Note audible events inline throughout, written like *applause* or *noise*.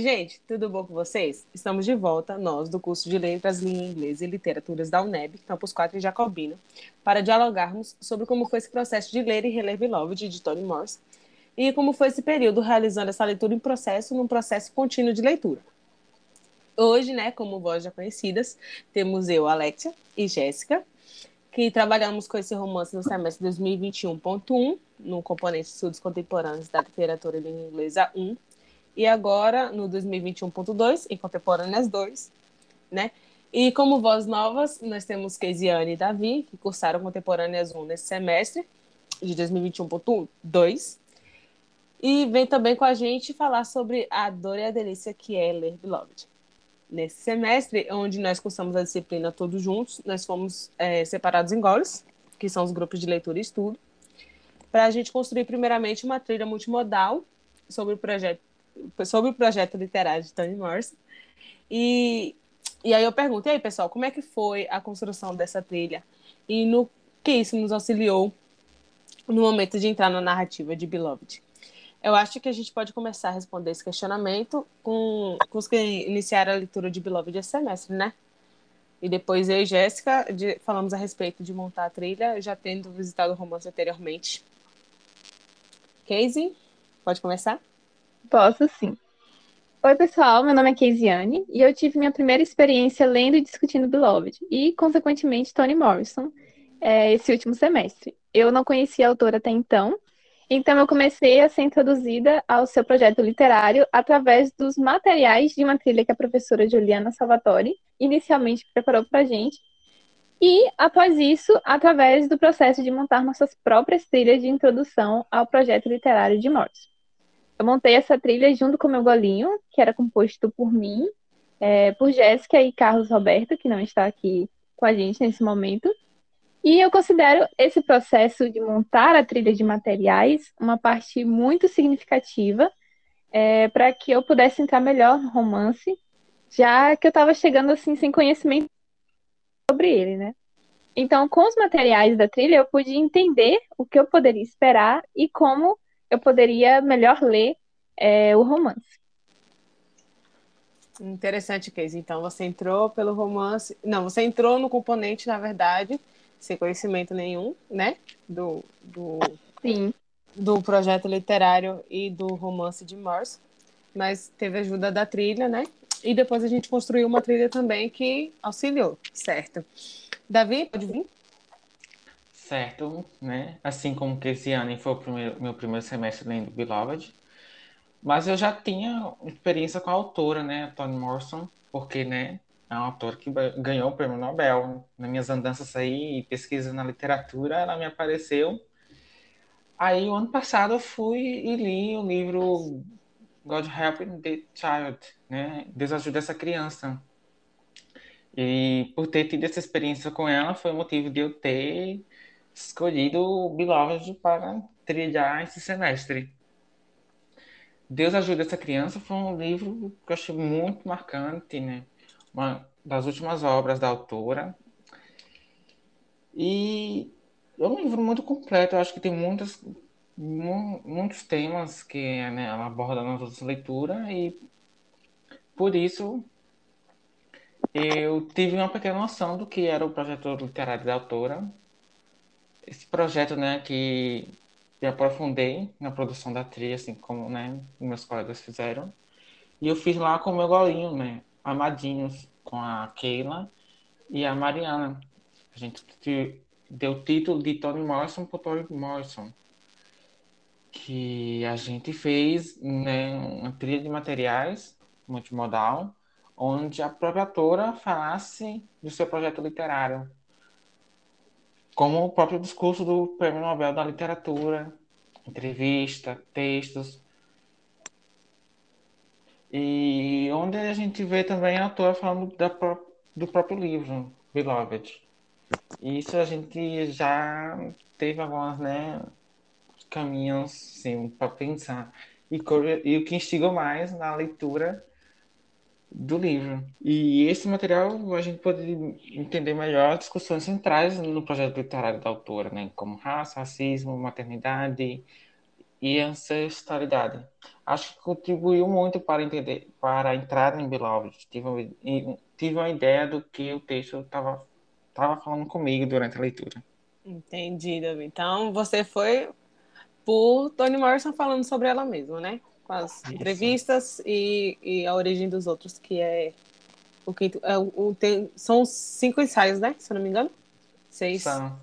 aí, gente, tudo bom com vocês? Estamos de volta, nós, do curso de Letras, Língua Inglesa e Literaturas da UNEB, Campus 4 em Jacobina, para dialogarmos sobre como foi esse processo de ler e reler Beloved, de Toni Morse, e como foi esse período realizando essa leitura em processo, num processo contínuo de leitura. Hoje, né, como vós já conhecidas, temos eu, Alexia e Jéssica, que trabalhamos com esse romance no semestre 2021.1, no componente Estudos Contemporâneos da Literatura e Língua Inglesa 1, e agora no 2021.2, em Contemporâneas 2, né? E como voz novas, nós temos Keisiane e Davi, que cursaram Contemporâneas 1 nesse semestre, de 2021.2. E vem também com a gente falar sobre a dor e a delícia que é ler Beloved. Nesse semestre, onde nós cursamos a disciplina todos juntos, nós fomos é, separados em goles, que são os grupos de leitura e estudo, para a gente construir primeiramente uma trilha multimodal sobre o projeto sobre o projeto literário de Toni Morrison. E, e aí eu pergunto, e aí, pessoal, como é que foi a construção dessa trilha? E no que isso nos auxiliou no momento de entrar na narrativa de Beloved? Eu acho que a gente pode começar a responder esse questionamento com, com os que iniciaram a leitura de Beloved esse semestre, né? E depois eu e Jéssica falamos a respeito de montar a trilha, já tendo visitado o romance anteriormente. Casey, pode começar? Posso sim. Oi, pessoal, meu nome é Keisiane e eu tive minha primeira experiência lendo e discutindo Beloved e, consequentemente, Toni Morrison é, esse último semestre. Eu não conhecia a autora até então, então eu comecei a ser introduzida ao seu projeto literário através dos materiais de uma trilha que a professora Juliana Salvatori inicialmente preparou para a gente e, após isso, através do processo de montar nossas próprias trilhas de introdução ao projeto literário de Morrison. Eu montei essa trilha junto com o meu golinho, que era composto por mim, é, por Jéssica e Carlos Roberto, que não está aqui com a gente nesse momento. E eu considero esse processo de montar a trilha de materiais uma parte muito significativa é, para que eu pudesse entrar melhor no romance, já que eu estava chegando assim sem conhecimento sobre ele, né? Então, com os materiais da trilha, eu pude entender o que eu poderia esperar e como eu poderia melhor ler é, o romance. Interessante, Casey. Então, você entrou pelo romance. Não, você entrou no componente, na verdade, sem conhecimento nenhum, né? Do, do, Sim. do projeto literário e do romance de Morse. Mas teve ajuda da trilha, né? E depois a gente construiu uma trilha também que auxiliou, certo? Davi, pode vir? Certo, né? Assim como que esse ano foi o primeiro, meu primeiro semestre lendo Beloved. Mas eu já tinha experiência com a autora, né, Toni Morrison, porque, né, é uma autora que ganhou o prêmio Nobel. Nas minhas andanças aí pesquisa na literatura, ela me apareceu. Aí, o ano passado, eu fui e li o livro God Help the Child, né? Deus ajuda essa criança. E por ter tido essa experiência com ela, foi o motivo de eu ter escolhido o Beloved para trilhar esse semestre. Deus Ajuda Essa Criança foi um livro que eu achei muito marcante, né? Uma das últimas obras da autora. E é um livro muito completo, eu acho que tem muitas, muitos temas que né, ela aborda na nossa leitura e por isso eu tive uma pequena noção do que era o projeto literário da autora esse projeto, né, que eu aprofundei na produção da trilha, assim como, né, meus colegas fizeram. E eu fiz lá com o meu golinho, né, Amadinhos, com a Keila e a Mariana. A gente deu o título de Tony Morrison por Tony Morrison. Que a gente fez, né, uma trilha de materiais multimodal, onde a própria autora falasse do seu projeto literário como o próprio discurso do Prêmio Nobel da Literatura, entrevista, textos. E onde a gente vê também a autora falando da, do próprio livro, Beloved. Isso a gente já teve alguns né, caminhos assim, para pensar. E, e o que instigou mais na leitura do livro. E esse material a gente pode entender melhor discussões centrais no projeto literário da autora, né? como raça, racismo, maternidade e ancestralidade. Acho que contribuiu muito para entender, para entrar em Beloved. Tive, tive uma ideia do que o texto estava tava falando comigo durante a leitura. Entendi, Davi. Então você foi por Toni Morrison falando sobre ela mesma, né? Com as Isso. entrevistas e, e, a origem dos outros, que é o quinto. É, o, tem, são cinco ensaios, né? Se eu não me engano. Seis. São.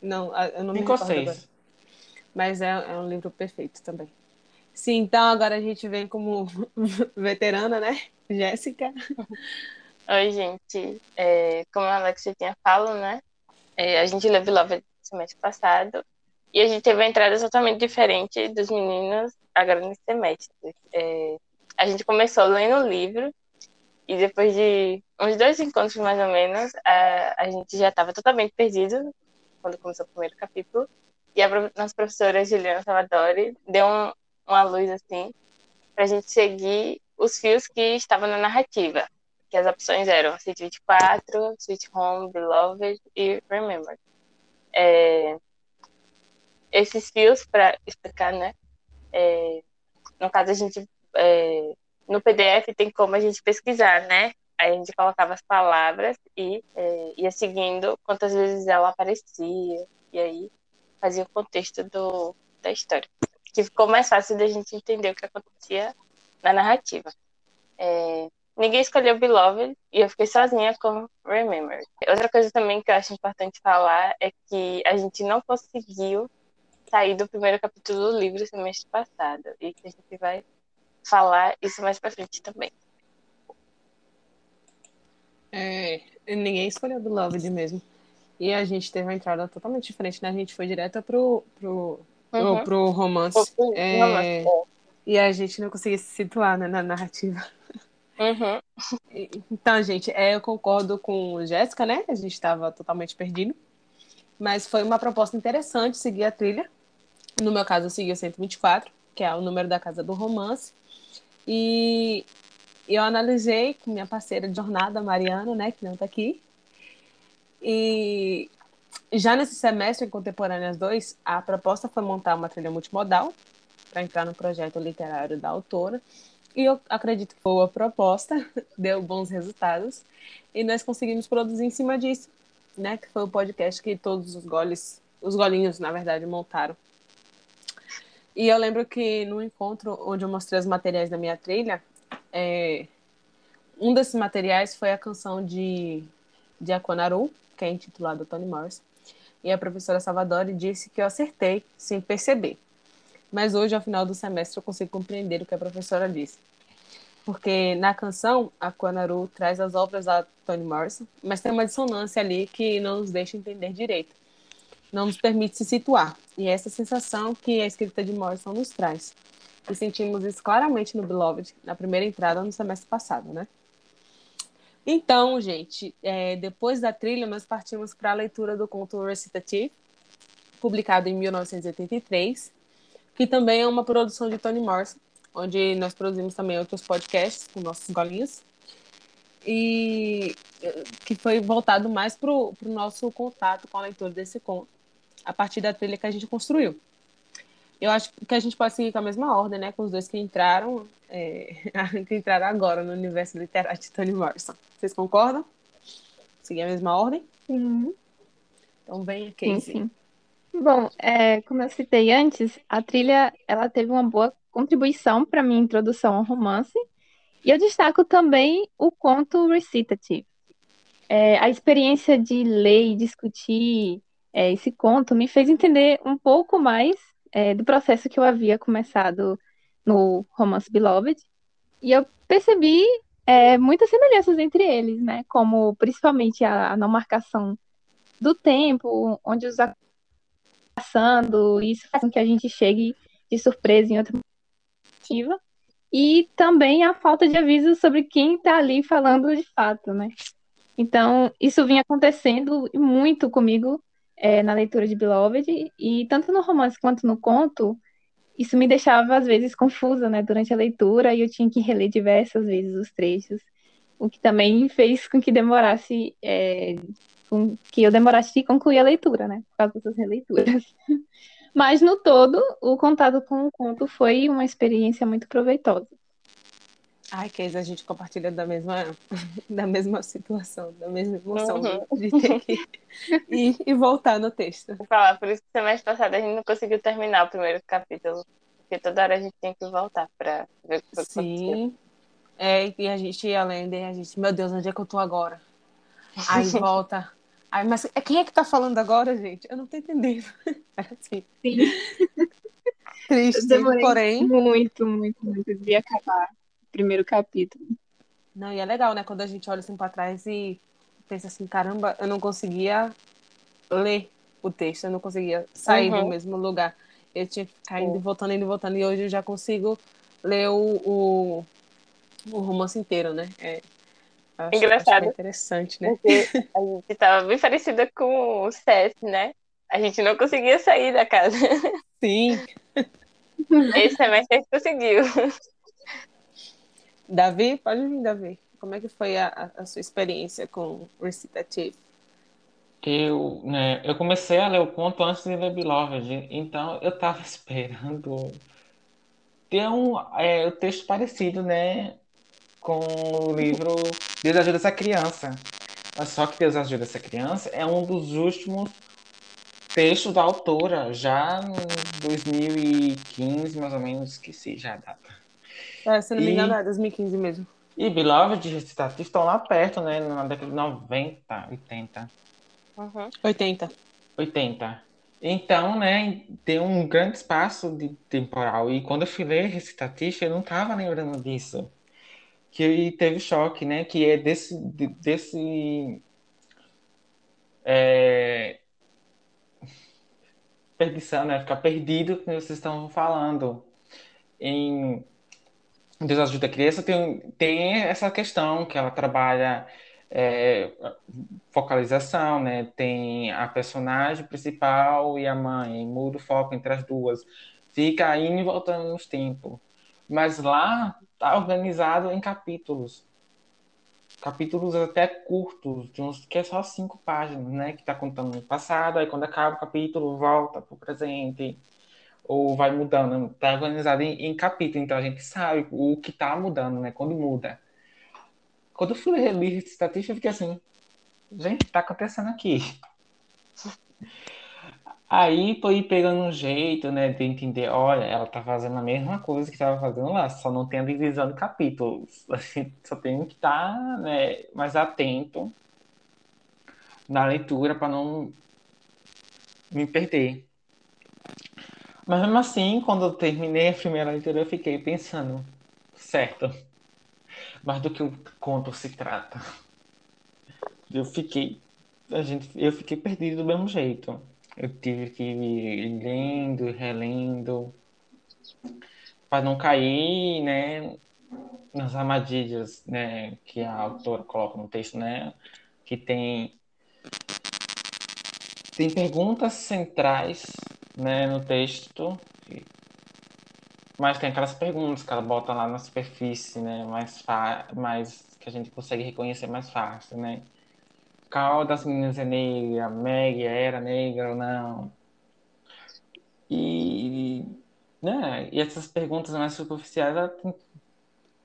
Não, eu não cinco me recordo. Ou seis. Agora. Mas é, é um livro perfeito também. Sim, então agora a gente vem como *laughs* veterana, né? Jéssica. Oi, gente. É, como a Alexia tinha falado, né? É, a gente leu Beloved semestre passado e a gente teve uma entrada totalmente diferente dos meninos agora nesse semestre. É, a gente começou lendo o livro e depois de uns dois encontros mais ou menos, a, a gente já estava totalmente perdido quando começou o primeiro capítulo. E a nossa professora Juliana Salvadori deu um, uma luz assim para a gente seguir os fios que estavam na narrativa, que as opções eram City 24, Sweet Home, Beloved e Remember. É, esses fios, para explicar, né? É, no caso, a gente, é, no PDF tem como a gente pesquisar, né? Aí a gente colocava as palavras e é, ia seguindo quantas vezes ela aparecia, e aí fazia o contexto do, da história que ficou mais fácil da gente entender o que acontecia na narrativa. É, ninguém escolheu Beloved e eu fiquei sozinha com Remember. Outra coisa também que eu acho importante falar é que a gente não conseguiu sair do primeiro capítulo do livro semestre passado e que a gente vai falar isso mais pra frente também. É, ninguém escolheu Beloved mesmo. E a gente teve uma entrada totalmente diferente, né? A gente foi direto pro, pro uhum. pro romance. É, romance. É. E a gente não conseguia se situar né, na narrativa. Uhum. Então, gente, é, eu concordo com Jéssica, né? A gente estava totalmente perdido. Mas foi uma proposta interessante seguir a trilha. No meu caso, eu segui o 124, que é o número da casa do romance. E eu analisei com minha parceira de jornada, Mariana, né, que não está aqui. E já nesse semestre em Contemporâneas 2, a proposta foi montar uma trilha multimodal para entrar no projeto literário da autora. E eu acredito que foi a proposta, *laughs* deu bons resultados. E nós conseguimos produzir em cima disso, né? Que foi o podcast que todos os goles, os golinhos, na verdade, montaram. E eu lembro que no encontro onde eu mostrei os materiais da minha trilha, é, um desses materiais foi a canção de, de Aquanaru, que é intitulada Tony Morris e a professora Salvadori disse que eu acertei sem perceber. Mas hoje, ao final do semestre, eu consigo compreender o que a professora disse. Porque na canção, a Quanaru traz as obras da Toni Morrison, mas tem uma dissonância ali que não nos deixa entender direito. Não nos permite se situar. E é essa sensação que a escrita de Morrison nos traz. E sentimos isso claramente no Beloved, na primeira entrada no semestre passado, né? Então, gente, é, depois da trilha, nós partimos para a leitura do conto Recitative, publicado em 1983, que também é uma produção de Toni Morrison, onde nós produzimos também outros podcasts com nossos golinhos, e que foi voltado mais para o nosso contato com a leitura desse conto, a partir da trilha que a gente construiu. Eu acho que a gente pode seguir com a mesma ordem, né? Com os dois que entraram, é, *laughs* que entraram agora no universo literário de Toni Morrison. Vocês concordam? Seguir a mesma ordem? Uhum. Então vem aqui. Sim, sim. Bom, é, como eu citei antes, a trilha ela teve uma boa contribuição para minha introdução ao romance. E eu destaco também o conto recitative. É, a experiência de ler e discutir é, esse conto me fez entender um pouco mais é, do processo que eu havia começado no romance Beloved. E eu percebi é, muitas semelhanças entre eles, né? Como principalmente a, a não marcação do tempo, onde os passando, isso faz com que a gente chegue de surpresa em outra narrativa. E também a falta de aviso sobre quem está ali falando de fato, né? Então, isso vinha acontecendo muito comigo é, na leitura de Beloved, e tanto no romance quanto no conto, isso me deixava às vezes confusa, né, durante a leitura, e eu tinha que reler diversas vezes os trechos, o que também fez com que demorasse, é, com que eu demorasse de concluir a leitura, né, por causa dessas releituras. *laughs* Mas no todo, o contato com o conto foi uma experiência muito proveitosa. Ai, Keis, a gente compartilha da mesma, *laughs* da mesma situação, da mesma emoção uhum. de ter que *laughs* ir *laughs* e voltar no texto. Vou falar, por isso que semestre passado a gente não conseguiu terminar o primeiro capítulo, porque toda hora a gente tem que voltar para ver o que Sim. É, e a gente, além de a gente, meu Deus, onde é que eu tô agora? Aí *laughs* volta. Aí, mas quem é que tá falando agora, gente? Eu não tô entendendo. *laughs* Assim. Sim. Triste, porém. Muito, muito, muito de acabar primeiro capítulo. Não, e é legal, né? Quando a gente olha assim para trás e pensa assim, caramba, eu não conseguia ler o texto, eu não conseguia sair uhum. do mesmo lugar. Eu tinha que ficar indo e voltando, indo e voltando, e hoje eu já consigo ler o, o, o romance inteiro, né? É, acho, Engraçado. Acho interessante, né? Porque *laughs* a gente tava bem parecida com o CS, né? A gente não conseguia sair da casa. Sim. Esse semestre a gente conseguiu. Davi, pode vir, Davi. Como é que foi a, a sua experiência com recitativo? Eu, né, eu comecei a ler o conto antes de ler Beloved, então eu estava *laughs* esperando ter um é, um texto parecido, né, com o livro Deus ajuda essa criança. Mas só que Deus ajuda essa criança é um dos últimos textos da autora, já em 2015, mais ou menos, esqueci já a data. É, se não me engano, é 2015 mesmo. E Beloved e Recitativo estão lá perto, né? Na década de 90, 80. Uhum. 80. 80. Então, né, tem um grande espaço de temporal. E quando eu fui ler Recitativo, eu não estava lembrando disso. Que teve choque, né? Que é desse. desse é, perdição, né? Ficar perdido que vocês estão falando. Em Deus ajuda a criança tem, tem essa questão que ela trabalha é, focalização, né? Tem a personagem principal e a mãe, muda o foco entre as duas. Fica indo e voltando nos tempos. Mas lá tá organizado em capítulos. Capítulos até curtos, de uns que é só cinco páginas, né? Que tá contando o passado, aí quando acaba o capítulo, volta pro presente ou vai mudando, está organizado em, em capítulo, então a gente sabe o que está mudando, né? Quando muda. Quando eu fui ler estatística, eu fiquei assim, gente, está acontecendo aqui. *laughs* Aí foi pegando um jeito, né, de entender, olha, ela tá fazendo a mesma coisa que estava fazendo lá, só não tem a divisão de capítulos. *laughs* Assim, só tem que estar tá, né, mais atento na leitura para não me perder. Mas mesmo assim, quando eu terminei a primeira leitura, eu fiquei pensando, certo, mas do que o conto se trata. Eu fiquei, a gente, eu fiquei perdido do mesmo jeito. Eu tive que ir lendo e relendo para não cair, né, nas armadilhas, né, que a autora coloca no texto, né, que tem tem perguntas centrais né, no texto, mas tem aquelas perguntas que ela bota lá na superfície, né, mais, mais que a gente consegue reconhecer mais fácil, né? Qual das meninas é negra? Meg era negra ou não? E, né, e essas perguntas mais superficiais, ela tem,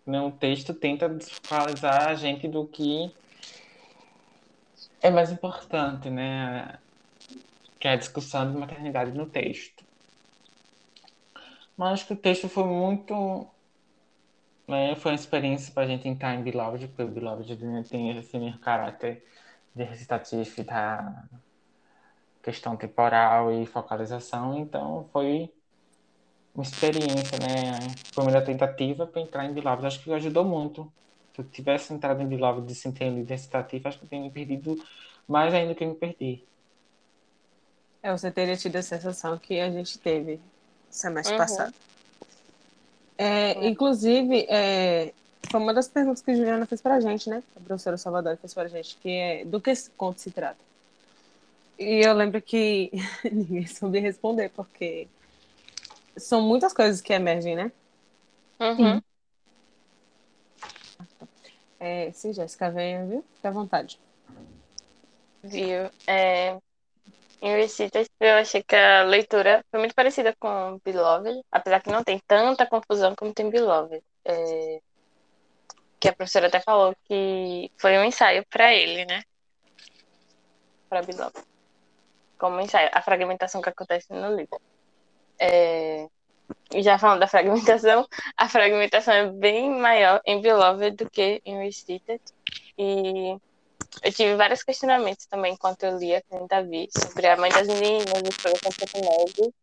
né, o texto tenta desfocalizar a gente do que é mais importante, né? Que é a discussão de maternidade no texto. Mas acho que o texto foi muito. Né, foi uma experiência para a gente entrar em Beloved, porque o Beloved tem esse mesmo caráter de recitativo da questão temporal e focalização, então foi uma experiência, né? Primeira tentativa para entrar em Beloved. Acho que ajudou muito. Se eu tivesse entrado em Beloved sem ter lido recitativo, acho que eu teria me perdido mais ainda do que me perdi. É, você teria tido a sensação que a gente teve semestre uhum. passado. É, uhum. Inclusive, é, foi uma das perguntas que a Juliana fez pra gente, né? A professora Salvador fez pra gente, que é do que esse conto se trata. E eu lembro que *laughs* ninguém soube responder, porque são muitas coisas que emergem, né? Uhum. É, sim, Jéssica, venha, viu? Fique à vontade. Viu? É, em Recitas, eu achei que a leitura foi muito parecida com Beloved, apesar que não tem tanta confusão como tem Beloved. É... Que a professora até falou que foi um ensaio para ele, né? Para Beloved. Como ensaio, a fragmentação que acontece no livro. É... E já falando da fragmentação, *laughs* a fragmentação é bem maior em Beloved do que em Recited. E eu tive vários questionamentos também enquanto eu lia com o Davi sobre a mãe das meninas, os Neve.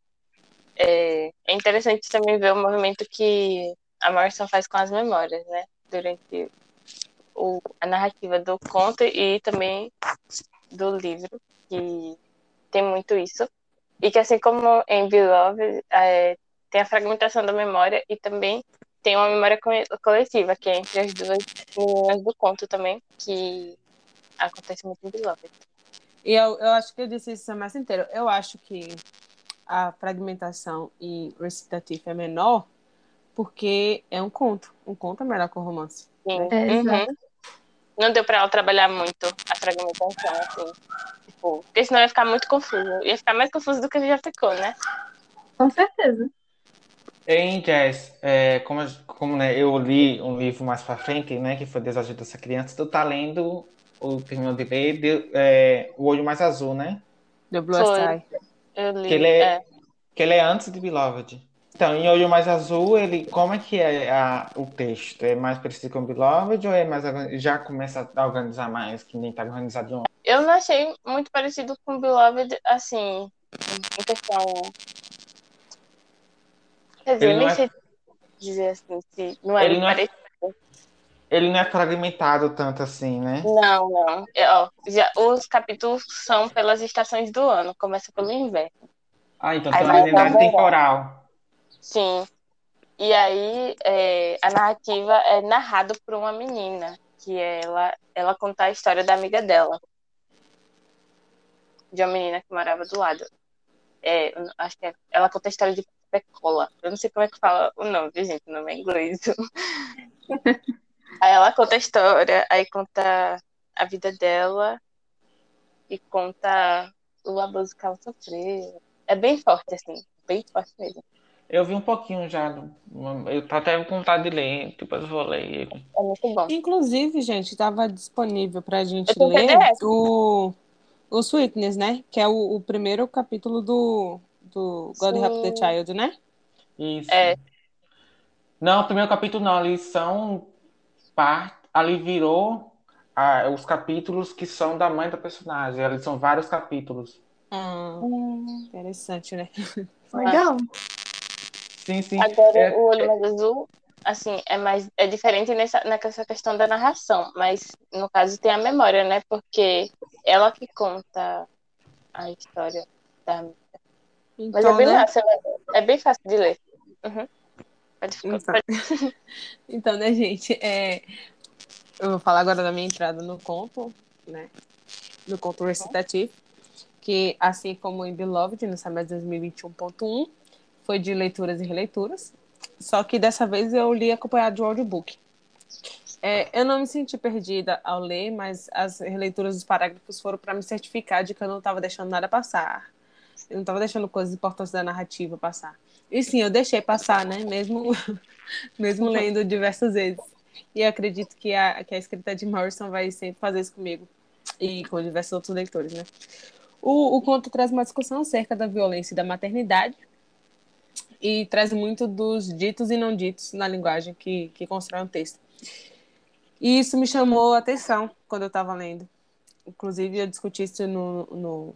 É, é interessante também ver o movimento que a Morrison faz com as memórias, né? Durante o, a narrativa do conto e também do livro, que tem muito isso. E que assim como em Beloved, é, tem a fragmentação da memória e também tem uma memória coletiva, que é entre as duas meninas do conto também, que acontece muito em Beloved. E eu, eu acho que eu disse isso semestre inteiro. Eu acho que a fragmentação e recitativo é menor porque é um conto. Um conto é melhor que o romance. Sim. Né? É, uhum. Não deu para ela trabalhar muito a fragmentação, assim. Tipo, porque senão ia ficar muito confuso. Ia ficar mais confuso do que já ficou, né? Com certeza. Em Jazz, é, como, como né, eu li um livro mais pra frente, né, que foi Desajuda dessa criança, tu tá lendo o terminou de ler de, é, O Olho Mais Azul, né? The Blue Sky. Eu li. Que ele é, é, que ele é antes de Beloved. Então, em Olho Mais Azul, ele, como é que é a, o texto? É mais parecido com Beloved ou é mais já começa a organizar mais, que nem tá organizado de um... Eu não achei muito parecido com Beloved, assim, em questão... Quer dizer, nem é... sei dizer assim, se não é ele não é parecido. Ele não é fragmentado tanto assim, né? Não, não. É, ó, já, os capítulos são pelas estações do ano. Começa pelo inverno. Ah, então uma identidade temporal. Sim. E aí é, a narrativa é narrada por uma menina, que ela, ela conta a história da amiga dela. De uma menina que morava do lado. É, acho que é, ela conta a história de Pecola. Eu não sei como é que fala o nome, gente, o nome é inglês. *laughs* Aí ela conta a história, aí conta a vida dela e conta o abuso que ela sofreu. É bem forte, assim, bem forte mesmo. Eu vi um pouquinho já. Eu tô até com vontade de ler, depois eu vou ler. É muito bom. Inclusive, gente, estava disponível pra gente ler o, o Sweetness, né? Que é o, o primeiro capítulo do, do God Sim. Help the Child, né? Isso. É. Não, o primeiro capítulo não, eles são parte, ali virou ah, os capítulos que são da mãe da personagem. Ali são vários capítulos. Hum, interessante, né? *laughs* Legal. Sim, sim. Agora, é, o Olho Mais Azul, assim, é mais é diferente nessa, nessa questão da narração, mas no caso tem a memória, né? Porque ela que conta a história da então, Mas é bem né? massa, é bem fácil de ler. Uhum. Pode ficar. Então, pode... *laughs* então né, gente? É... Eu vou falar agora da minha entrada no conto, né? No conto recitativo, que assim como em Beloved, no semestre 2021.1, foi de leituras e releituras. Só que dessa vez eu li acompanhado de um audiobook. É, eu não me senti perdida ao ler, mas as releituras dos parágrafos foram para me certificar de que eu não estava deixando nada passar. Eu não estava deixando coisas importantes da narrativa passar. E sim, eu deixei passar, né? Mesmo, *laughs* mesmo lendo diversas vezes. E acredito que a, que a escrita de Morrison vai sempre fazer isso comigo. E com diversos outros leitores, né? O, o conto traz uma discussão acerca da violência e da maternidade. E traz muito dos ditos e não ditos na linguagem que, que constrói um texto. E isso me chamou a atenção quando eu estava lendo. Inclusive, eu discuti isso no, no,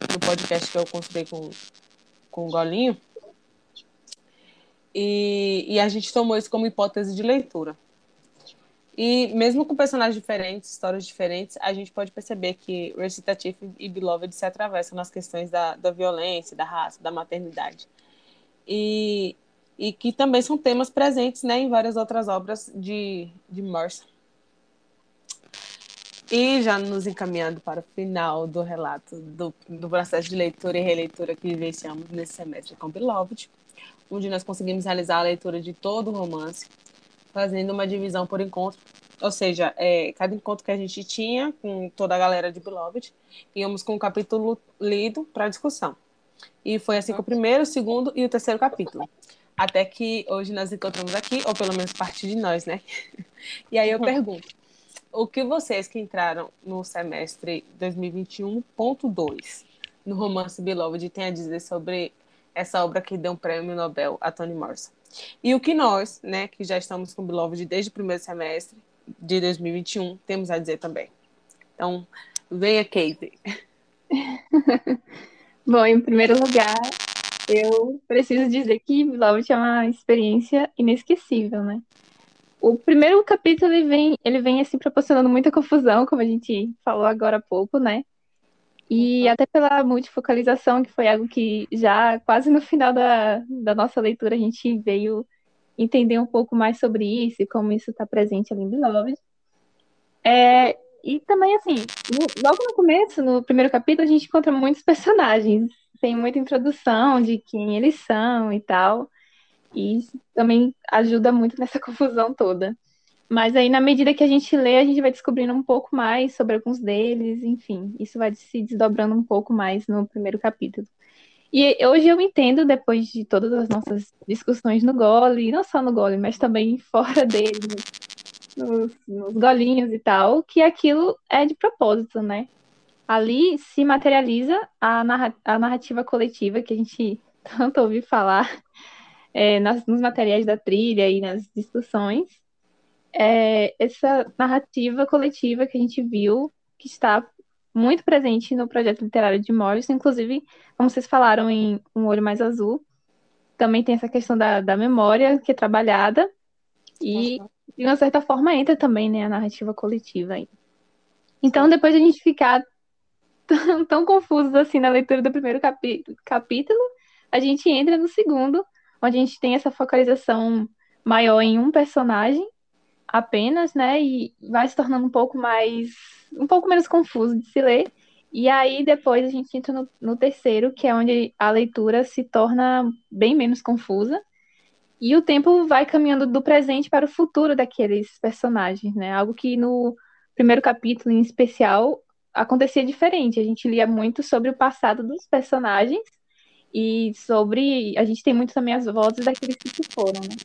no podcast que eu construí com, com o Golinho. E, e a gente tomou isso como hipótese de leitura. E mesmo com personagens diferentes, histórias diferentes, a gente pode perceber que Recitative e Beloved se atravessam nas questões da, da violência, da raça, da maternidade. E, e que também são temas presentes né, em várias outras obras de, de Morse. E já nos encaminhando para o final do relato do, do processo de leitura e releitura que vivenciamos nesse semestre com Beloved, onde nós conseguimos realizar a leitura de todo o romance, fazendo uma divisão por encontro Ou seja, é, cada encontro que a gente tinha com toda a galera de Beloved, íamos com um capítulo lido para discussão. E foi assim com o primeiro, o segundo e o terceiro capítulo. Até que hoje nós encontramos aqui, ou pelo menos parte de nós, né? *laughs* E aí eu pergunto: o que vocês que entraram no semestre 2021.2 no romance Beloved têm a dizer sobre essa obra que deu um prêmio Nobel a Toni Morrison? E o que nós, né, que já estamos com Beloved desde o primeiro semestre de 2021, temos a dizer também? Então, venha, Kate. *laughs* Bom, em primeiro lugar, eu preciso dizer que Beloved é uma experiência inesquecível, né? O primeiro capítulo ele vem, ele vem assim proporcionando muita confusão, como a gente falou agora há pouco, né? E uhum. até pela multifocalização, que foi algo que já quase no final da, da nossa leitura a gente veio entender um pouco mais sobre isso e como isso está presente ali em Beloved. É, e também, assim, no, logo no começo, no primeiro capítulo, a gente encontra muitos personagens. Tem muita introdução de quem eles são e tal. E isso também ajuda muito nessa *laughs* confusão toda. Mas aí, na medida que a gente lê, a gente vai descobrindo um pouco mais sobre alguns deles, enfim, isso vai se desdobrando um pouco mais no primeiro capítulo. E hoje eu entendo, depois de todas as nossas discussões no gole, não só no gole, mas também *laughs* fora dele, nos, nos golinhos e tal, que aquilo é de propósito, né? Ali se materializa a, narra a narrativa coletiva que a gente *laughs* tanto ouviu falar é, nas, nos materiais da trilha e nas discussões, é, essa narrativa coletiva que a gente viu, que está muito presente no projeto literário de Morris, inclusive, como vocês falaram em Um Olho Mais Azul, também tem essa questão da, da memória que é trabalhada e, de uma certa forma, entra também né, a narrativa coletiva aí. Então, depois de a gente ficar *laughs* tão, tão confusos assim na leitura do primeiro capítulo, a gente entra no segundo, onde a gente tem essa focalização maior em um personagem apenas, né? E vai se tornando um pouco mais. um pouco menos confuso de se ler. E aí depois a gente entra no, no terceiro, que é onde a leitura se torna bem menos confusa. E o tempo vai caminhando do presente para o futuro daqueles personagens, né? Algo que no primeiro capítulo, em especial, acontecia diferente. A gente lia muito sobre o passado dos personagens e sobre. A gente tem muito também as vozes daqueles que se foram, né?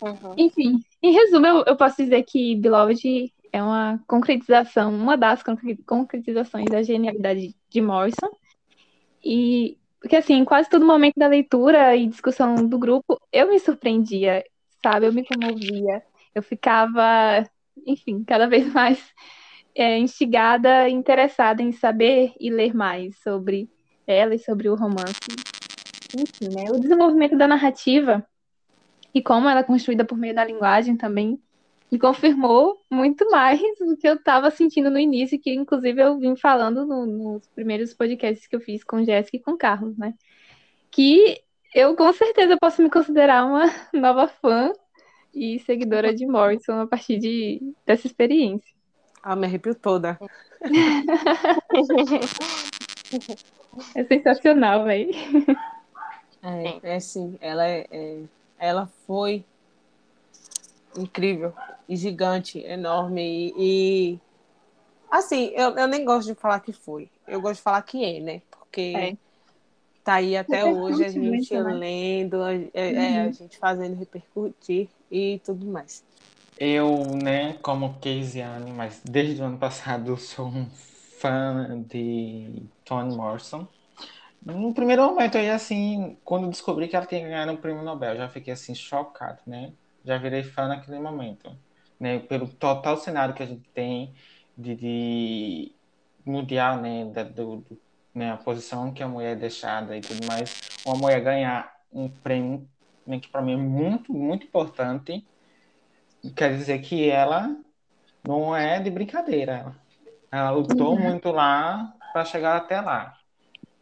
Uhum. Enfim, em resumo, eu, eu, posso dizer que Beloved é uma concretização, uma das concretizações da genialidade de Morrison. E porque assim, em quase todo momento da leitura e discussão do grupo, eu me surpreendia, sabe? Eu me comovia, eu ficava, enfim, cada vez *laughs* mais é, instigada, interessada em saber e ler mais sobre ela e sobre o romance. Enfim, né? O desenvolvimento da narrativa e como ela é construída por meio da linguagem também me confirmou muito mais do que eu estava sentindo no início, que inclusive eu vim falando no, nos primeiros podcasts que eu fiz com Jéssica e com Carlos, né? Que eu com certeza posso me considerar uma *laughs* nova fã e seguidora de Morrison a partir de, dessa experiência. Ah, me arrepio toda. *laughs* É sensacional, velho. É, é sim, ela é, é, ela foi incrível e gigante, enorme e, e... assim, eu, eu nem gosto de falar que foi, eu gosto de falar que é, né? Porque é. tá aí até hoje a gente né? lendo, a, é, é, uhum. a gente fazendo repercutir e tudo mais. Eu, né, como Keisiane, mas desde o ano passado sou um fã de Toni Morrison. No primeiro momento, aí, assim, quando descobri que ela tinha ganhado um prêmio Nobel, já fiquei, assim, chocado, né? Já virei fã naquele momento, né? Pelo total cenário que a gente tem de, de mundial, né? Da, do, do, né? A posição que a mulher é deixada e tudo mais. Uma mulher ganhar um prêmio, né? que para mim é muito, muito importante. Quer dizer que ela não é de brincadeira. Ela lutou uhum. muito lá para chegar até lá.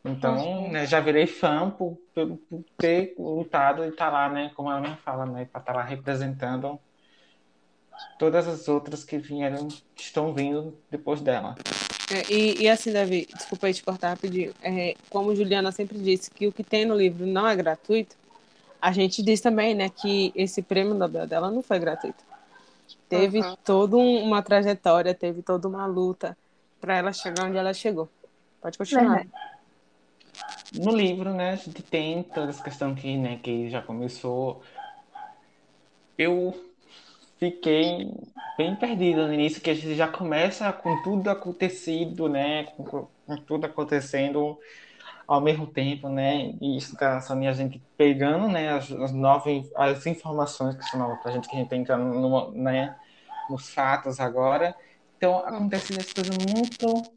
Então, né, já virei fã por, por, por, ter lutado e estar tá lá, né? Como ela me fala, né? Para estar tá lá representando todas as outras que vieram, que estão vindo depois dela. É, e, e, assim, Davi, desculpa aí te cortar rapidinho. É, como Juliana sempre disse que o que tem no livro não é gratuito, a gente diz também, né, que esse prêmio Nobel dela não foi gratuito. teve Uhum. toda um- uma trajetória, teve toda uma luta para ela chegar onde ela chegou. Pode continuar. Verdade. No livro, né, a gente tem toda essa questão que, né, que já começou. Eu fiquei bem perdido no início, que a gente já começa com tudo acontecido, né, com, com tudo acontecendo ao mesmo tempo, né, e isso tá só a gente pegando, né, as, as novas as informações que são novas pra gente, que a gente tá no, né, nos fatos agora. Então, acontece as coisas muito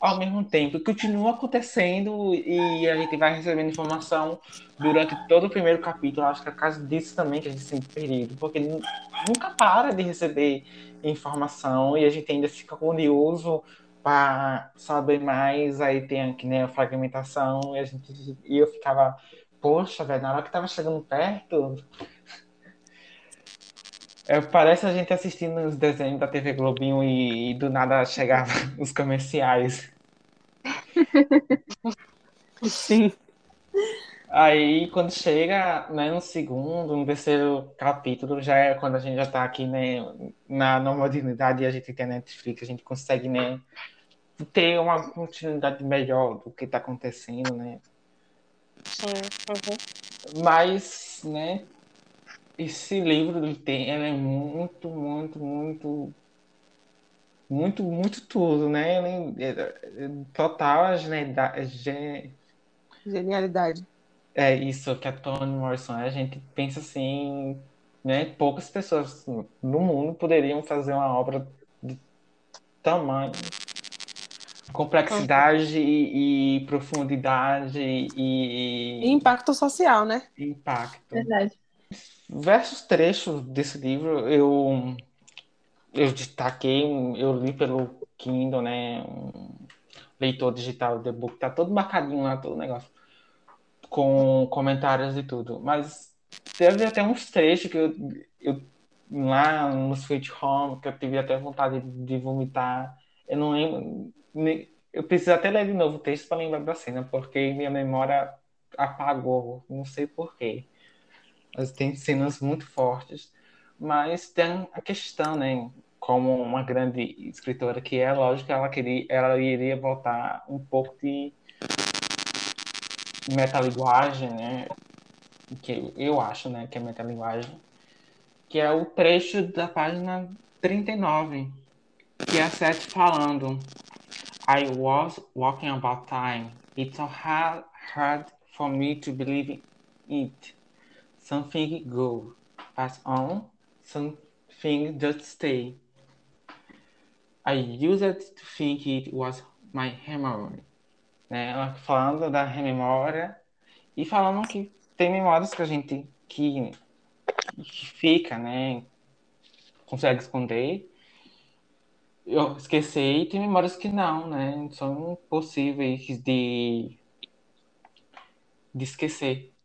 ao mesmo tempo, continua acontecendo e a gente vai recebendo informação durante todo o primeiro capítulo. Acho que é por causa disso também que a gente se perdido, porque nu- nunca para de receber informação e a gente ainda fica curioso para saber mais. Aí tem aqui, né, a fragmentação e, a gente, e eu ficava, poxa, velho, na hora que tava chegando perto. É, parece a gente assistindo os desenhos da TV Globinho e, e do nada chegava *laughs* os comerciais. Sim. Aí, quando chega, né, no segundo, no terceiro capítulo, já é quando a gente já tá aqui, né, na normalidade e a gente tem a Netflix, a gente consegue, né, ter uma continuidade melhor do que tá acontecendo, né. Sim. Uhum. Mas, né, esse livro ele tem, é muito, muito, muito, muito, muito tudo, né? Ele é, é total a genialidade, ge- Genialidade. É isso que a Toni Morrison é. A gente pensa assim, né? Poucas pessoas no mundo poderiam fazer uma obra de tamanho, complexidade e, e profundidade E e, impacto social, né? impacto. Verdade. Diversos trechos desse livro eu eu destaquei, eu li pelo Kindle, né? Um leitor digital do e-book, tá todo marcadinho lá, todo negócio. Com comentários e tudo. Mas teve até uns trechos que eu, eu lá no Sweet Home, que eu tive até vontade de vomitar. Eu não lembro. Eu preciso até ler de novo o texto para lembrar da cena, porque minha memória apagou. Não sei por Mas tem cenas muito fortes. Mas tem a questão, né? Como uma grande escritora que é, lógico, ela queria, ela iria botar um pouco de metalinguagem, né? Que eu- acho, né, que é metalinguagem, que é o trecho da página 39, que é a Seth falando I was walking about time. It's so hard for me to believe it. Something go, pass on, something just stay. I used to think it was my memory. Né? Falando da memória e falando que tem memórias que a gente que, que fica, né? Consegue esconder, eu esquecer, e tem memórias que não, né? São impossíveis de, de esquecer.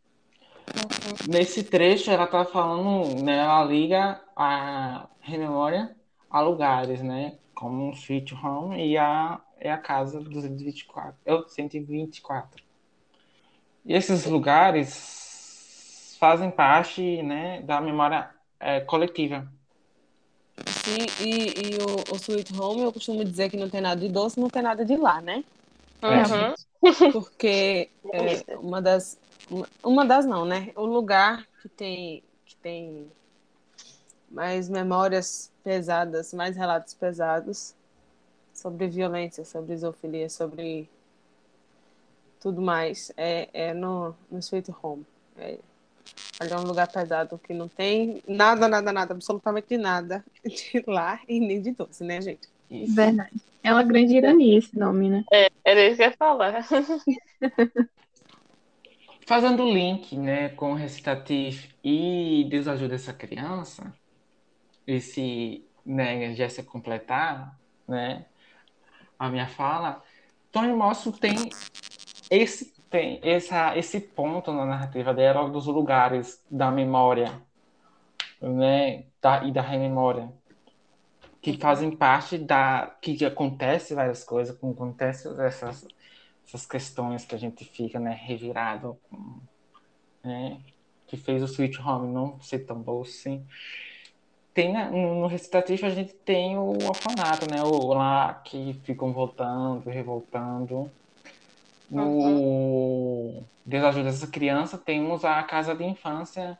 Nesse trecho, ela tá falando, né? Ela liga a memória a lugares, né? Como um Sweet Home e a, é a casa 224. É o 124. E esses lugares fazem parte, né, da memória é, coletiva. Sim, e, e o, o Sweet Home, eu costumo dizer que não tem nada de doce, não tem nada de lá, né? Uhum. Porque é uma das. Uma, das não, né? O lugar que tem, que tem mais memórias pesadas, mais relatos pesados sobre violência, sobre zoofilia, sobre tudo mais, é, é no, no Sweet Home. É, ali é um lugar pesado que não tem nada, nada, nada, absolutamente nada *laughs* de lá e nem de doce, né, gente? Verdade. É uma grande ironia esse nome, né? Era isso que eu ia falar. *laughs* Fazendo o link, né, com o recitativo e Deus ajuda essa criança, esse, né, se completar, né, a minha fala, Tony Morrison tem esse tem essa, esse ponto na narrativa dela dos lugares da memória, né, da, e da rememória, que fazem parte da que acontece várias coisas, que acontece essas essas questões que a gente fica, né, revirado, né, que fez o Sweet Home não ser tão bom assim. tem no recitativo a gente tem o orfanato, né? O lá que ficam voltando, revoltando. No uhum. Deus ajuda essa criança, temos a casa de infância,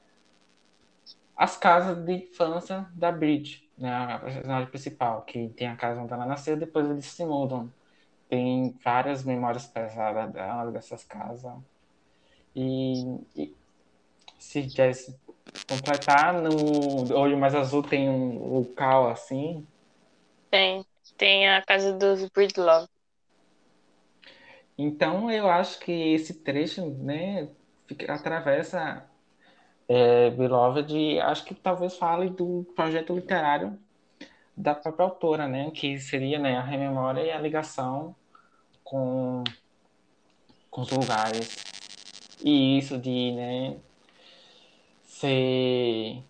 as casas de infância da Bridge, né? A personagem principal, que tem a casa onde ela nasceu, depois eles se mudam. Tem várias memórias pesadas dela, dessas casas. E, e se quisesse completar, no Olho Mais Azul tem um local assim? Tem. Tem a casa dos Breedlove. Então, eu acho que esse trecho, né, fica, atravessa é, Beloved, acho que talvez fale do projeto literário da própria autora, né, que seria né, a rememória e a ligação com, com os lugares. E isso de, né, ser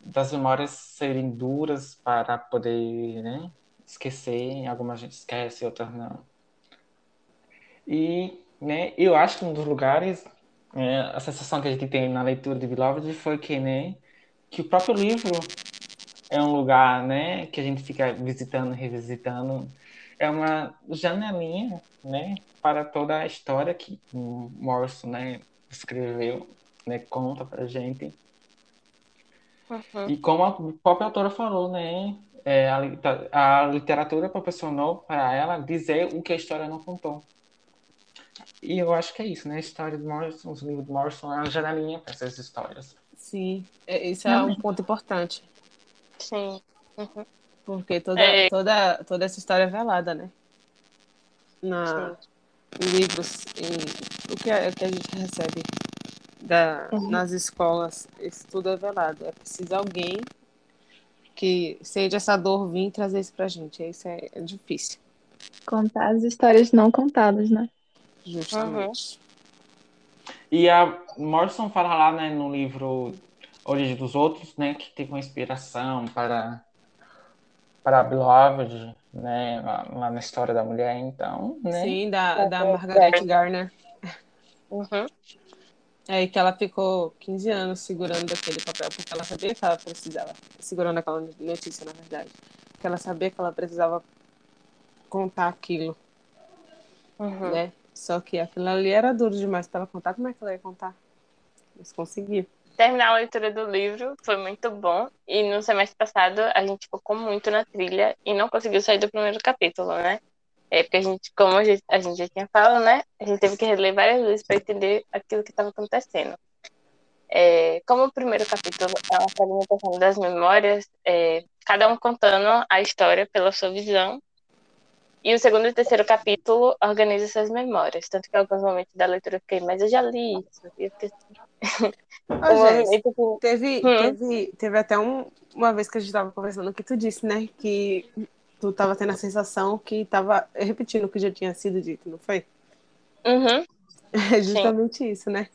das memórias serem duras para poder, né, esquecer, algumas gente esquece, outras não. E, né, eu acho que um dos lugares, é, a sensação que a gente tem na leitura de Beloved foi que, né, que o próprio livro é um lugar, né, que a gente fica visitando, revisitando. É uma janelinha, né, para toda a história que o Morrison, né, escreveu né, conta pra gente. Uhum. E como a própria autora falou, né, é, a, a, literatura proporcionou para ela dizer o que a história não contou. E eu acho que é isso, né? A história de Morrison, os livros de Morrison é uma janelinha para essas histórias. Sim, é, isso é um ponto importante. Sim. Uhum. Porque toda, é... toda, toda essa história é velada, né? Na, em livros, em, o que, é, o que a gente recebe da, uhum. nas escolas, isso tudo é velado. É preciso alguém que seja essa dor vir trazer isso pra gente. Isso é, é difícil. Contar as histórias não contadas, né? Justamente. Uhum. E a Morrison fala lá né, no livro Origem dos Outros, né, que teve uma inspiração para para Beloved, né, lá, lá, na história da mulher, então, né? Sim, da, da Margaret Garner. Uhum. É, que ela ficou 15 anos segurando aquele papel, porque ela sabia que ela precisava, segurando aquela notícia, na verdade, que ela sabia que ela precisava contar aquilo, uhum. né? Só que aquilo ali era duro demais para ela contar. Como é que ela ia contar? Mas conseguiu. Terminar a leitura do livro foi muito bom. E no semestre passado a gente focou muito na trilha e não conseguiu sair do primeiro capítulo, né? É, porque a gente, como a gente, a gente já tinha falado, né? A gente teve que reler várias vezes para entender aquilo que estava acontecendo. É, como o primeiro capítulo é uma fragmentação das memórias, é, cada um contando a história pela sua visão, e o segundo e terceiro capítulo organiza essas memórias. Tanto que alguns momentos da leitura eu fiquei, mas eu já li isso. Eu fiquei assim. *laughs* Oh, teve, hum. teve, teve até um, uma vez que a gente estava conversando que tu disse, né? Que tu estava tendo a sensação que estava repetindo o que já tinha sido dito, não foi? Uhum. *laughs* É justamente Sim. isso, né?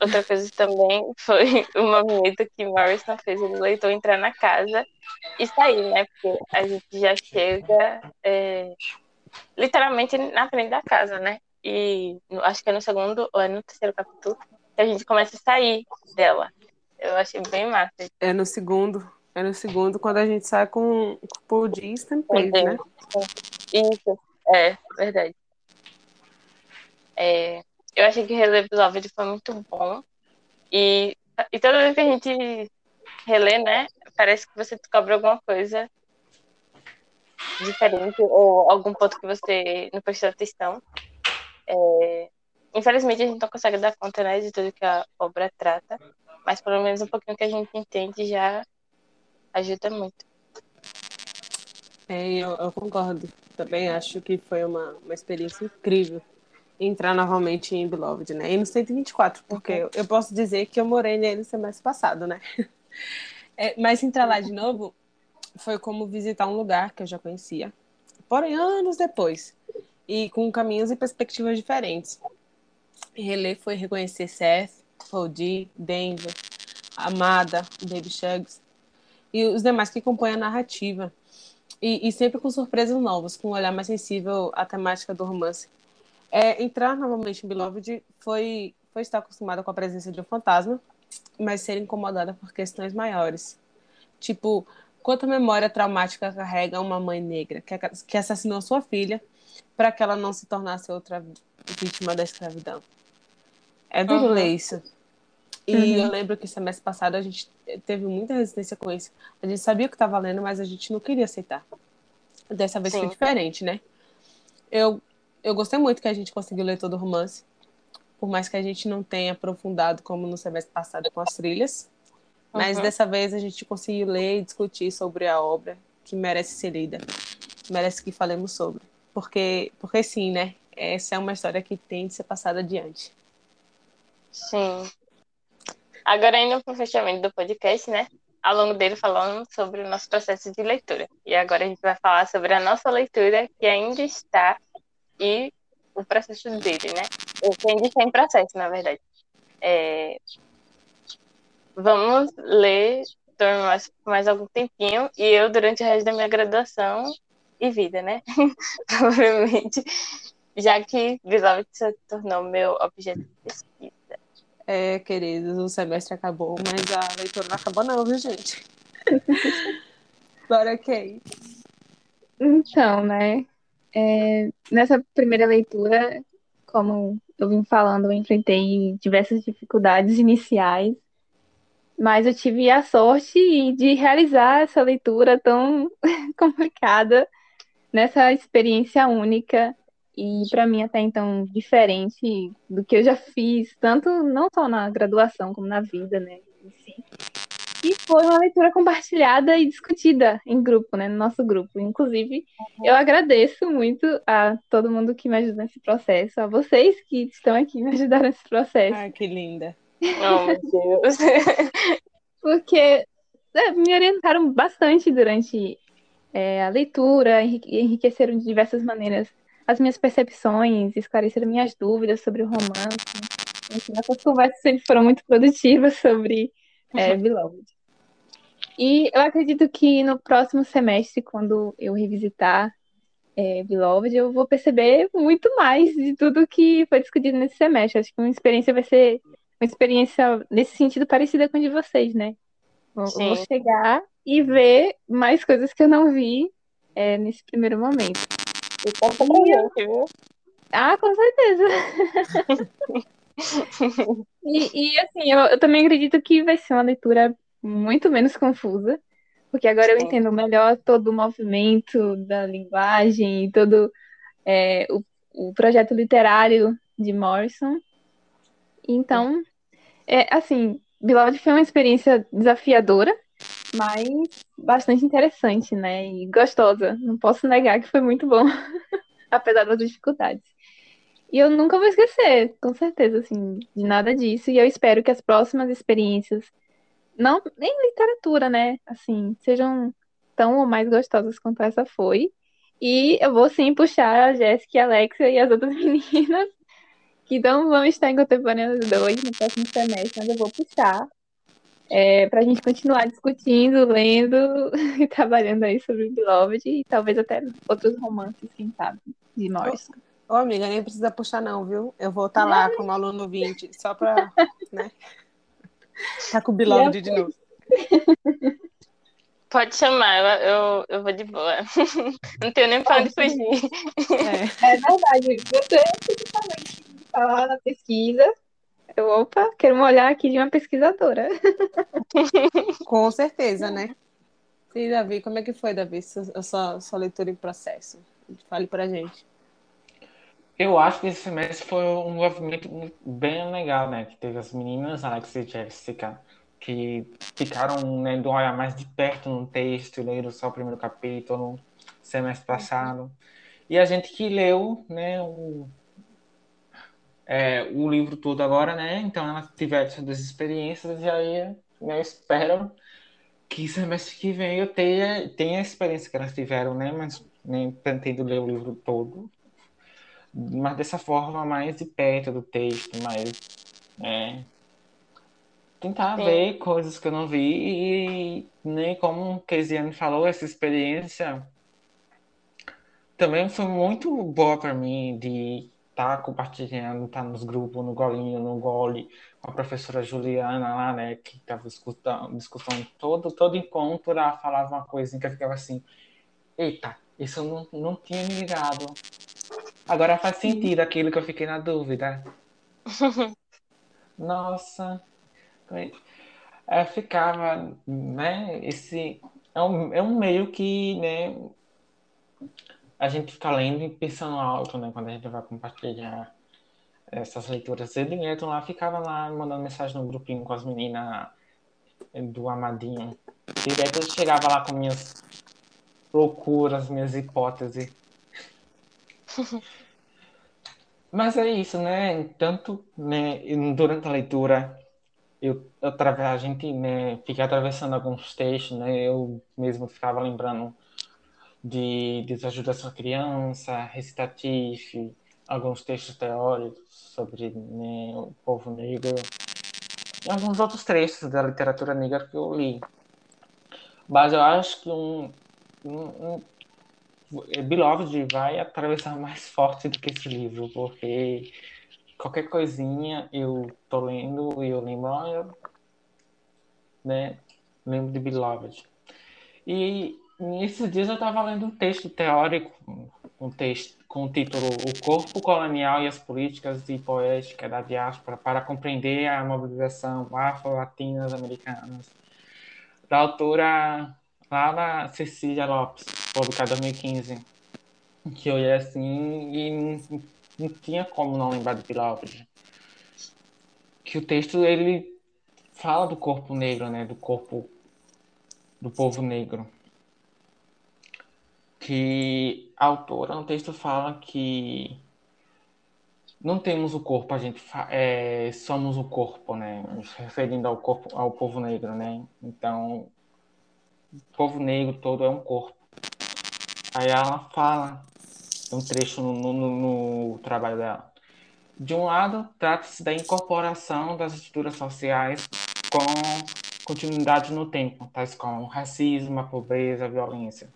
Outra coisa também foi *laughs* o movimento que Morrison fez o leitor entrar na casa e sair, né? Porque a gente já chega é, literalmente na frente da casa, né? E acho que é no segundo ou é no terceiro capítulo a gente começa a sair dela. Eu achei bem massa. É no segundo. É no segundo, quando a gente sai com, com o Paul D e né? Isso, é, verdade. É, eu achei que Relay Beloved foi muito bom. E, e toda vez que a gente relê, né, parece que você descobre alguma coisa diferente ou algum ponto que você não prestou atenção. É, infelizmente a gente não consegue dar conta né, de tudo que a obra trata, mas pelo menos um pouquinho que a gente entende já ajuda muito. É, eu, eu, concordo. Também acho que foi uma, uma experiência incrível entrar novamente em Beloved, né? E no 124, porque uhum. eu, posso dizer que eu morei nele semestre passado, né? *laughs* É, mas entrar lá de novo foi como visitar um lugar que eu já conhecia, porém anos depois, e com caminhos e perspectivas diferentes. Reler foi reconhecer Seth, Foldy, Denver, Amada, Baby Shugs, e os demais que compõem a narrativa. E, e, sempre com surpresas novas, com um olhar mais sensível à temática do romance. É, entrar novamente em Beloved foi, foi estar acostumada com a presença de um fantasma, mas ser incomodada por questões maiores. Tipo, quanta memória traumática carrega uma mãe negra que, que assassinou sua filha para que ela não se tornasse outra vítima da escravidão. É duro uhum. ler isso. E uhum. eu lembro que semestre passado a gente teve muita resistência com isso. A gente sabia o que estava lendo, mas a gente não queria aceitar. Dessa vez Sim. foi diferente, né? Eu, eu gostei muito que a gente conseguiu ler todo o romance, por mais que a gente não tenha aprofundado como no semestre passado com as trilhas. Mas uhum. dessa vez a gente conseguiu ler e discutir sobre a obra que merece ser lida, merece que falemos sobre. Porque, porque sim, né? Essa é uma história que tem de ser passada adiante. Sim. Agora, indo para o fechamento do podcast, né? Ao longo dele, falando sobre o nosso processo de leitura. E agora a gente vai falar sobre a nossa leitura, que ainda está, e o processo dele, né? O que ainda está em processo, na verdade. É... Vamos ler mais, mais algum tempinho, e eu, durante o resto da minha graduação e vida, né? *laughs* Provavelmente, já que Beloved se tornou meu objeto de pesquisa. É, queridos, o semestre acabou, mas a leitura não acabou não, viu, gente? *laughs* Bora, Kay. Então, né? É, nessa primeira leitura, como eu vim falando, eu enfrentei diversas dificuldades iniciais, mas eu tive a sorte de realizar essa leitura tão *laughs* complicada nessa experiência única e para mim até então diferente do que eu já fiz, tanto não só na graduação como na vida, né? E foi uma leitura compartilhada e discutida em grupo, né, no nosso grupo. Inclusive, eu agradeço muito a todo mundo que me ajudou nesse processo, a vocês que estão aqui me ajudando nesse processo. Ai, que linda. Oh, meu Deus. *laughs* Porque é, me orientaram bastante durante é, a leitura, enriqueceram de diversas maneiras as minhas percepções, esclareceram minhas dúvidas sobre o romance. Enfim, essas conversas sempre foram muito produtivas sobre é, uhum. Beloved. E eu acredito que no próximo semestre, quando eu revisitar é, Beloved, eu vou perceber muito mais de tudo que foi discutido nesse semestre. Acho que uma experiência vai ser uma experiência nesse sentido parecida com a de vocês, né? Vou, vou chegar e ver mais coisas que eu não vi é, nesse primeiro momento. E conta pra gente, viu? Ah, com certeza. *laughs* e, e, assim, eu, eu, também acredito que vai ser uma leitura muito menos confusa, porque agora Sim. eu entendo melhor todo o movimento da linguagem, todo é, o, o projeto literário de Morrison. Então, é, assim, Beloved foi uma experiência desafiadora, mas bastante interessante, né? E gostosa. Não posso negar que foi muito bom, *laughs* apesar das dificuldades. E eu nunca vou esquecer, com certeza, assim, de nada disso. E eu espero que as próximas experiências, não nem literatura, né? Assim, sejam tão ou mais gostosas quanto essa foi. E eu vou sim puxar a Jéssica, a Alexia e as outras *laughs* meninas que não vão estar em Contemporâneas 2 no próximo semestre, mas eu vou puxar é, para a gente continuar discutindo, lendo *laughs* e trabalhando aí sobre o Beloved e talvez até outros romances, quem sabe, de Morrison. Ô, ô, amiga, nem precisa puxar não, viu? Eu vou estar tá lá como aluno 20, só para, né? Tá com o Beloved de novo. *laughs* Pode chamar, eu, eu, eu, vou de boa. *laughs* Não tenho nem para onde fugir. É. é verdade. Você principalmente falar na pesquisa, eu, opa, quero olhar aqui de uma pesquisadora. *laughs* Com certeza, né? E Davi, como é que foi, Davi, a sua, sua leitura em processo? Fale pra gente. Eu acho que esse semestre foi um movimento bem legal, né? Que teve as meninas, Alex e Jessica, que ficaram né, do olhar mais de perto no texto, leram só o primeiro capítulo no semestre passado. E a gente que leu né, o é, o livro todo agora, né? Então ela tiver essas experiências e aí eu espero que semestre que vem eu tenha, tenha a experiência que elas tiveram, né? Mas nem pretendo ler o livro todo. Mas dessa forma mais de perto do texto, mais é, tentar Sim. ver coisas que eu não vi e nem como o Keisiane falou, essa experiência também foi muito boa para mim de tá compartilhando, tá nos grupos, no Golinho, no Gole, com a professora Juliana lá, né, que tava escutando, discutindo todo, todo encontro, ela falava uma coisinha que eu ficava assim, eita, isso eu não, não tinha me ligado. Agora faz sentido aquilo que eu fiquei na dúvida. *laughs* Nossa, é, ficava, né, esse, é um, é um meio que, né, a gente fica lendo e pensando alto, né? Quando a gente vai compartilhar essas leituras. Eu direto lá, ficava lá mandando mensagem no grupinho com as meninas do Amadinho. Direto eu chegava lá com minhas loucuras, minhas hipóteses. *laughs* Mas é isso, né? Tanto né, durante a leitura, eu, eu a gente né, fica atravessando alguns textos, né? Eu mesmo ficava lembrando de desajuda à criança, recitativo, alguns textos teóricos sobre né, o povo negro e alguns outros trechos da literatura negra que eu li. Mas eu acho que um, um, um Beloved vai atravessar mais forte do que esse livro, porque qualquer coisinha eu tô lendo e eu lembro, né, lembro de Beloved. E Nesses dias eu estava lendo um texto teórico, um texto com o título O Corpo Colonial e as Políticas e Poética da Diáspora para compreender a mobilização afro-latinas americanas, da autora Lara Cecília Lopes, publicada em 2015, que eu olhei assim e não, não tinha como não lembrar de Beloved. Que o texto ele fala do corpo negro, né, do corpo do povo negro que a autora no texto fala que não temos o corpo, a gente é, somos o corpo, né? Referindo ao corpo, ao povo negro, né? Então, o povo negro todo é um corpo. Aí ela fala, um trecho no, no, no trabalho dela. De um lado, trata-se da incorporação das estruturas sociais com continuidade no tempo, tais como racismo, a pobreza, a violência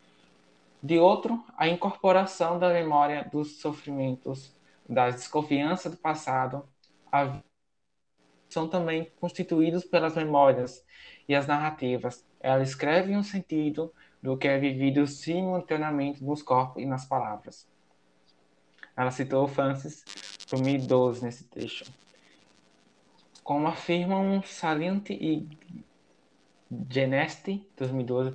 de outro, a incorporação da memória dos sofrimentos, da desconfiança do passado, a... são também constituídos pelas memórias e as narrativas. Ela escreve um sentido do que é vivido simultaneamente nos corpos e nas palavras. Ela citou Francis 2012 nesse trecho. Como afirmam Saliente e Genesti, 2012,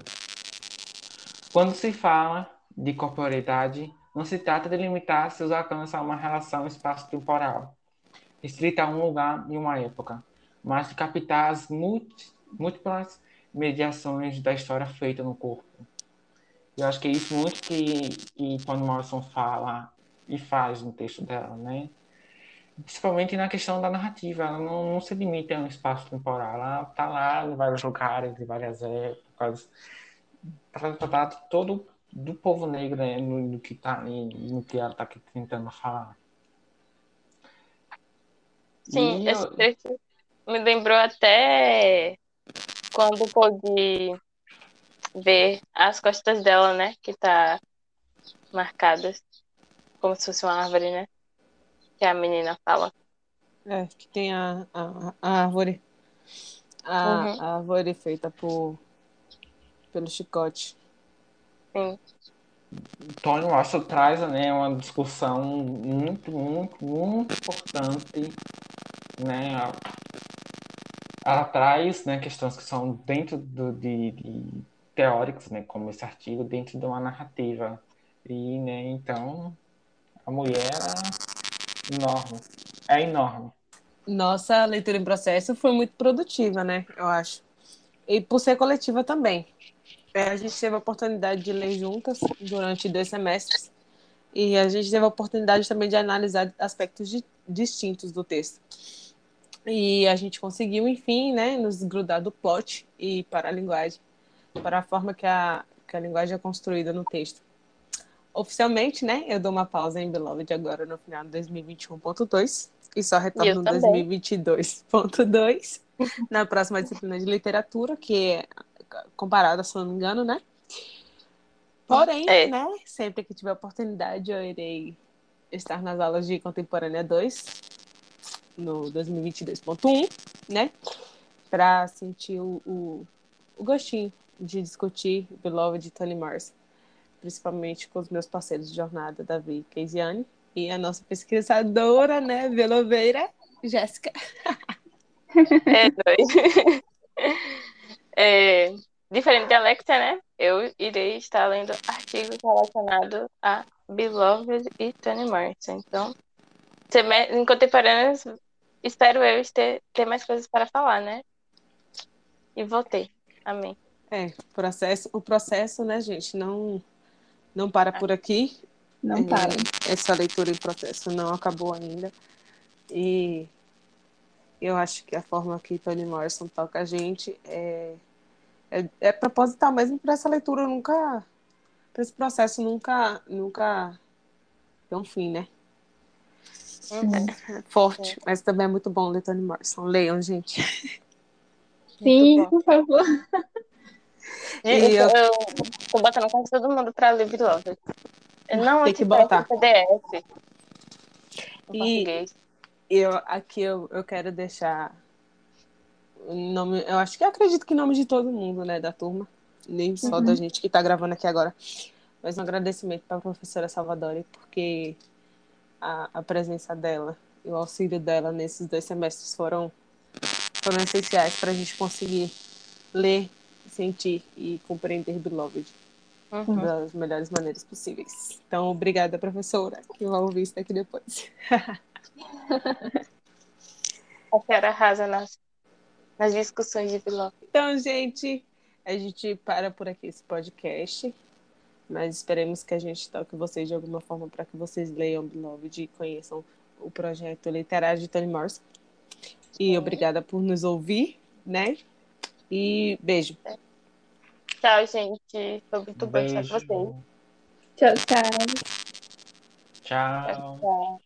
quando se fala de corporeidade, não se trata de limitar seus alcances a uma relação espaço-temporal, restrita a um lugar e uma época, mas de captar as múltiplas mediações da história feita no corpo. Eu acho que é isso muito que, que Toni Morrison fala e faz no texto dela, né? Principalmente na questão da narrativa, ela não, não se limita a um espaço temporal, ela está lá em vários lugares, em várias épocas, tratar todo do povo negro né, no, no, que tá no que ela está tentando falar. Sim, e esse eu... texto me lembrou até quando pude ver as costas dela, né? Que tá marcadas como se fosse uma árvore, né? Que a menina fala. É, que tem a, a, a árvore. A, uhum. a árvore feita por pelo chicote. Sim. Tony Marshall traz né, uma discussão muito, muito, muito importante. Né? Ela, ela traz né, questões que são dentro do, de, de teóricos, né, como esse artigo, dentro de uma narrativa. E, né, então, a mulher é enorme. É enorme. Nossa leitura em processo foi muito produtiva, né? Eu acho. E por ser coletiva também. É, a gente teve a oportunidade de ler juntas durante dois semestres e a gente teve a oportunidade também de analisar aspectos de, distintos do texto. E a gente conseguiu, enfim, né, nos grudar do plot e para a linguagem, para a forma que a, que a linguagem é construída no texto. Oficialmente, né, eu dou uma pausa em Beloved agora no final de 2021.2 e só retorno no 2022.2 *laughs* na próxima disciplina de literatura, que é comparada, se não me engano, né? Porém, é. né, sempre que tiver oportunidade, eu irei estar nas aulas de Contemporânea 2, no 2022.1, né? Para sentir o, o, o, gostinho de discutir Beloved de Toni Morrison, principalmente com os meus parceiros de jornada, Davi e Keisiane, e a nossa pesquisadora, né, Veloveira, Jéssica. É, dois. *laughs* É, diferente de Alexa, né? Eu irei estar lendo artigos relacionados a Beloved e Toni Morrison. Então, em contemporâneos, espero eu ter, ter mais coisas para falar, né? E voltei. Amém. É, o processo, o processo, né, gente, não, não para por aqui. Não é, para. Essa leitura em processo não acabou ainda. E eu acho que a forma que Toni Morrison toca a gente é, é, é proposital mesmo para essa leitura nunca, para esse processo nunca, nunca ter um fim, né? Uhum. Forte, é. mas também é muito bom ler Toni Morrison. Leiam, gente. Sim, por favor. E eu, eu tô botando quase todo mundo para ler Beloved. Não, Tem que botar. PDF. E eu, aqui eu, eu quero deixar nome, eu acho que eu acredito que em nome de todo mundo, né, da turma, nem só uhum. da gente que está gravando aqui agora, mas um agradecimento para a professora Salvadori, porque a, a presença dela e o auxílio dela nesses dois semestres foram, foram essenciais para a gente conseguir ler, sentir e compreender Beloved uhum. das melhores maneiras possíveis. Então, obrigada, professora, que vai ouvir isso aqui depois. *laughs* a senhora arrasa nas, nas discussões de Beloved. Então, gente, a gente para por aqui esse podcast. Mas esperemos que a gente toque vocês de alguma forma para que vocês leiam Beloved e conheçam o projeto literário de Toni Morrison. E obrigada por nos ouvir, né? E beijo. Tchau, gente. Foi muito bom estar com vocês. Tchau, tchau. Tchau. tchau.